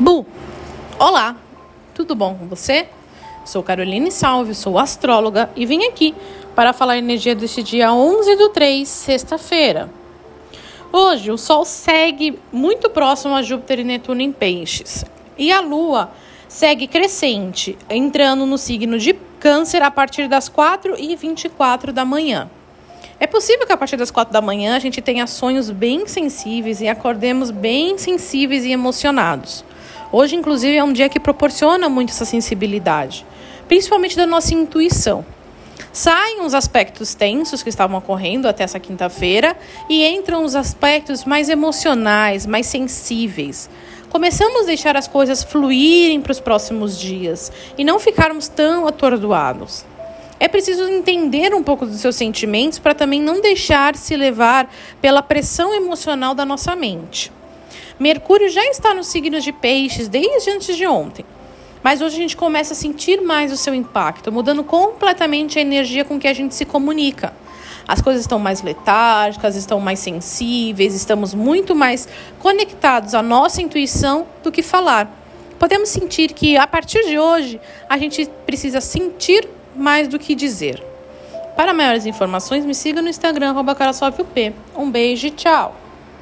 Bu, olá, tudo bom com você? Sou Caroline Salve, sou astróloga e vim aqui para falar a energia deste dia 11 do 3, sexta-feira. Hoje o Sol segue muito próximo a Júpiter e Netuno em Peixes e a Lua segue crescente, entrando no signo de Câncer a partir das 4 e 24 da manhã. É possível que a partir das 4 da manhã a gente tenha sonhos bem sensíveis e acordemos bem sensíveis e emocionados. Hoje, inclusive, é um dia que proporciona muito essa sensibilidade, principalmente da nossa intuição. Saem os aspectos tensos que estavam ocorrendo até essa quinta-feira e entram os aspectos mais emocionais, mais sensíveis. Começamos a deixar as coisas fluírem para os próximos dias e não ficarmos tão atordoados. É preciso entender um pouco dos seus sentimentos para também não deixar se levar pela pressão emocional da nossa mente. Mercúrio já está nos signos de peixes desde antes de ontem. Mas hoje a gente começa a sentir mais o seu impacto, mudando completamente a energia com que a gente se comunica. As coisas estão mais letárgicas, estão mais sensíveis, estamos muito mais conectados à nossa intuição do que falar. Podemos sentir que a partir de hoje a gente precisa sentir mais do que dizer. Para maiores informações, me siga no Instagram, arroba Um beijo e tchau!